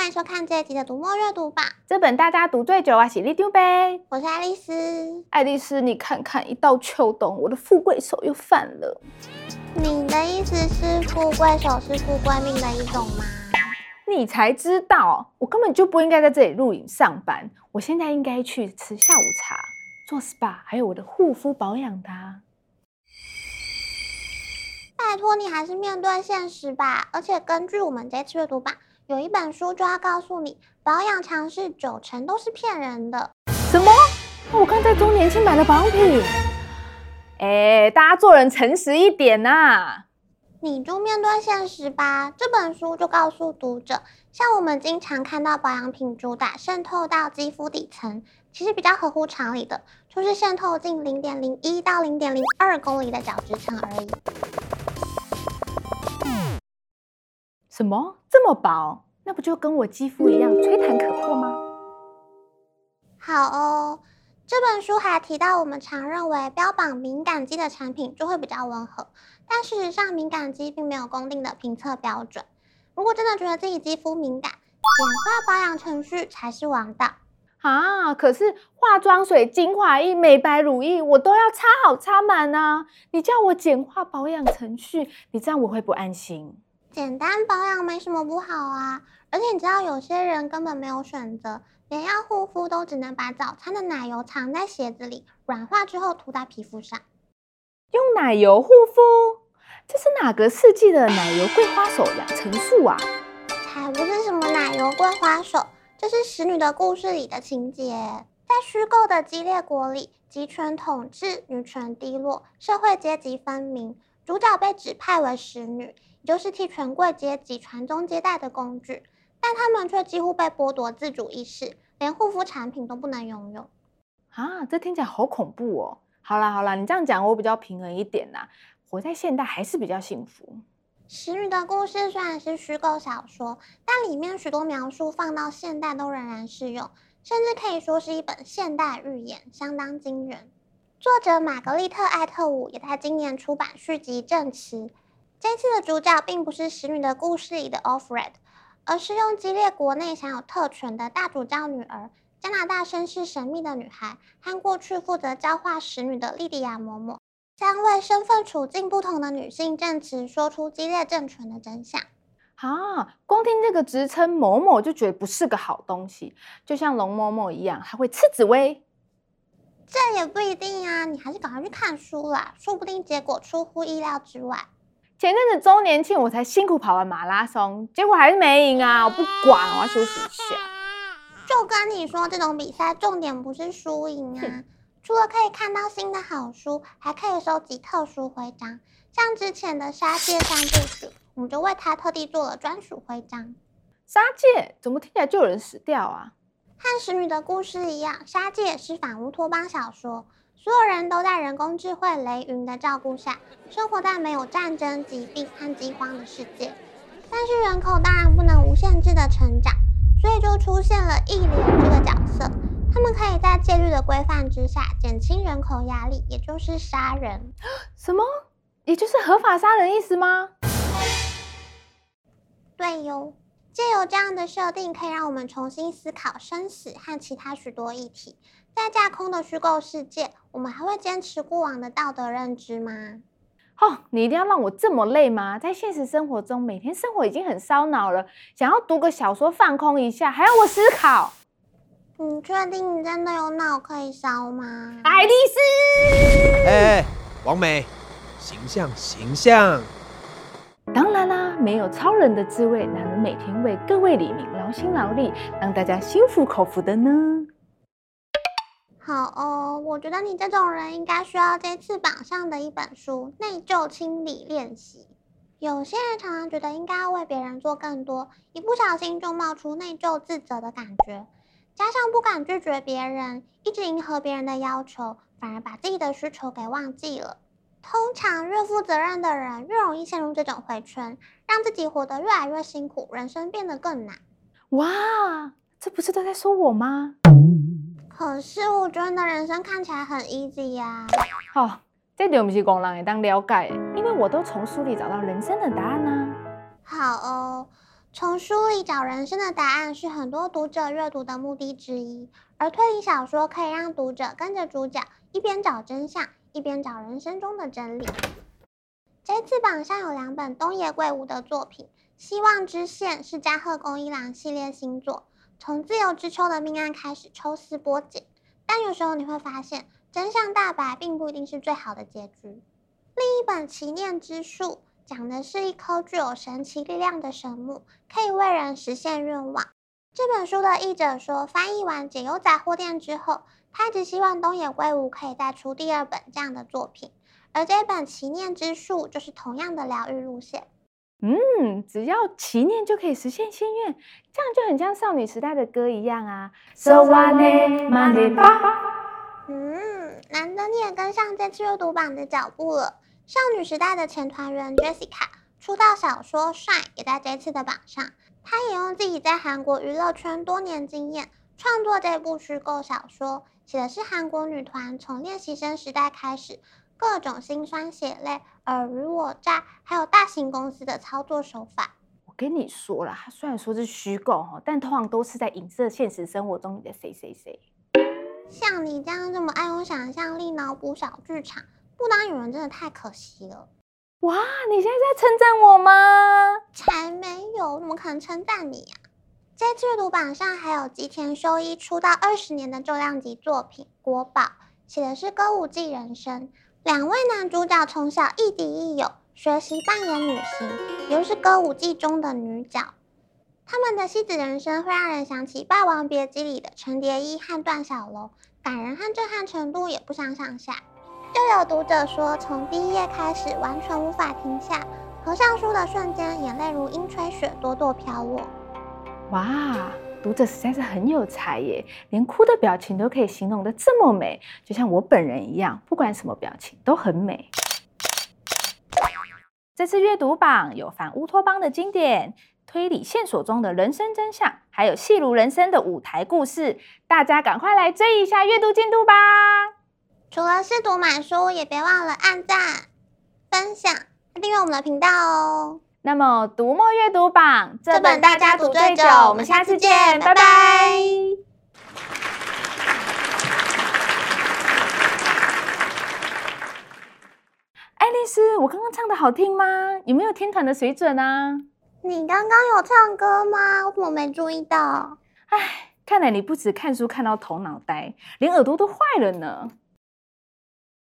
欢迎收看这一集的读墨阅读榜。这本大家读最久啊，喜力丢呗。我是爱丽丝。爱丽丝，你看看，一到秋冬，我的富贵手又犯了。你的意思是富贵手是富贵命的一种吗？你才知道，我根本就不应该在这里录影上班。我现在应该去吃下午茶，做 SPA，还有我的护肤保养的。拜托你还是面对现实吧。而且根据我们这次阅读榜。有一本书就要告诉你，保养常识九成都是骗人的。什么？我刚在周年庆买了保养品。哎，大家做人诚实一点呐！你就面对现实吧。这本书就告诉读者，像我们经常看到保养品主打渗透到肌肤底层，其实比较合乎常理的，就是渗透进零点零一到零点零二公里的角质层而已。什么？这么薄？那不就跟我肌肤一样吹弹可破吗？好哦，这本书还提到，我们常认为标榜敏感肌的产品就会比较温和，但事实上敏感肌并没有公定的评测标准。如果真的觉得自己肌肤敏感，简化保养程序才是王道啊！可是化妆水、精华液、美白乳液，我都要擦好擦满啊！你叫我简化保养程序，你这样我会不安心。简单保养没什么不好啊，而且你知道有些人根本没有选择，连要护肤都只能把早餐的奶油藏在鞋子里，软化之后涂在皮肤上。用奶油护肤？这是哪个世纪的奶油桂花手养成术啊？才不是什么奶油桂花手，这是《使女的故事》里的情节。在虚构的激烈国里，集权统治，女权低落，社会阶级分明，主角被指派为使女。也就是替权贵阶级传宗接代的工具，但他们却几乎被剥夺自主意识，连护肤产品都不能拥有啊！这听起来好恐怖哦。好啦好啦，你这样讲我比较平衡一点啦。活在现代还是比较幸福。使女的故事虽然是虚构小说，但里面许多描述放到现代都仍然适用，甚至可以说是一本现代寓言，相当惊人。作者玛格丽特·艾特伍也在今年出版续集《证词》。这次的主角并不是《使女的故事》里的 Offred，而是用激烈国内享有特权的大主教女儿、加拿大身世神秘的女孩和过去负责教化使女的莉迪亚嬷嬷，将为身份处境不同的女性证词，说出激烈政权的真相。啊，光听这个职称“嬷嬷”就觉得不是个好东西，就像龙嬷嬷一样，还会吃紫薇。这也不一定啊，你还是赶快去看书啦，说不定结果出乎意料之外。前阵子周年庆，我才辛苦跑完马拉松，结果还是没赢啊！我不管，我要休息一下。就跟你说，这种比赛重点不是输赢啊。除了可以看到新的好书，还可以收集特殊徽章，像之前的杀戒三部曲，我们就为他特地做了专属徽章。杀戒怎么听起来就有人死掉啊？和使女的故事一样，杀戒是反乌托邦小说。所有人都在人工智慧雷云的照顾下，生活在没有战争、疾病和饥荒的世界。但是人口当然不能无限制的成长，所以就出现了义廉这个角色。他们可以在戒律的规范之下减轻人口压力，也就是杀人。什么？也就是合法杀人意思吗？对哟。借由这样的设定，可以让我们重新思考生死和其他许多议题。在架空的虚构世界，我们还会坚持过往的道德认知吗？哦，你一定要让我这么累吗？在现实生活中，每天生活已经很烧脑了，想要读个小说放空一下，还要我思考？你确定你真的有脑可以烧吗？爱丽丝，哎，王美，形象，形象。当然啦，没有超人的滋味，哪能每天为各位里民劳心劳力，让大家心服口服的呢？好哦，我觉得你这种人应该需要这次榜上的一本书《内疚清理练习》。有些人常常觉得应该要为别人做更多，一不小心就冒出内疚自责的感觉，加上不敢拒绝别人，一直迎合别人的要求，反而把自己的需求给忘记了。通常越负责任的人越容易陷入这种回圈，让自己活得越来越辛苦，人生变得更难。哇，这不是都在说我吗？可是我觉得你的人生看起来很 easy 呀。哦，这点不是工人也当了解，因为我都从书里找到人生的答案呢、啊。好哦，从书里找人生的答案是很多读者阅读的目的之一，而推理小说可以让读者跟着主角一边找真相，一边找人生中的真理。这次榜上有两本东野圭吾的作品，《希望之线》是加贺恭一郎系列新作，从自由之秋的命案开始抽丝剥茧，但有时候你会发现真相大白并不一定是最好的结局。另一本《祈念之树》讲的是一棵具有神奇力量的神木，可以为人实现愿望。这本书的译者说，翻译完《解忧杂货店》之后，他一直希望东野圭吾可以再出第二本这样的作品。而这本《祈念之树》就是同样的疗愈路线。嗯，只要祈念就可以实现心愿，这样就很像少女时代的歌一样啊。So what money 嗯，难得你也跟上这次阅读榜的脚步了。少女时代的前团员 Jessica 出道小说《Shine》也在这次的榜上。她也用自己在韩国娱乐圈多年经验创作这部虚构小说，写的是韩国女团从练习生时代开始。各种辛酸血泪、尔虞我诈，还有大型公司的操作手法。我跟你说了，它虽然说是虚构哈，但通常都是在影射现实生活中你的谁谁谁。像你这样这么爱用想象力脑补小剧场，不当女人真的太可惜了。哇，你现在在称赞我吗？才没有，怎么可能称赞你呀、啊？这次阅读榜上还有吉田修一出道二十年的重量级作品《国宝》，写的是歌舞伎人生。两位男主角从小亦敌亦友，学习扮演女性，又是歌舞伎中的女角。他们的戏子人生会让人想起《霸王别姬》里的程蝶衣和段小楼，感人和震撼程度也不相上下。又有读者说，从第一页开始完全无法停下，合上书的瞬间，眼泪如鹰吹雪，朵朵飘落。哇！读者实在是很有才耶，连哭的表情都可以形容得这么美，就像我本人一样，不管什么表情都很美。这次阅读榜有反乌托邦的经典、推理线索中的人生真相，还有戏如人生的舞台故事，大家赶快来追一下阅读进度吧！除了试读买书，也别忘了按赞、分享、订阅我们的频道哦。那么，读墨阅读榜这本大家读最久，我们下次见，拜拜。爱丽丝，我刚刚唱的好听吗？有没有天团的水准啊？你刚刚有唱歌吗？我怎么没注意到？唉，看来你不止看书看到头脑呆，连耳朵都坏了呢。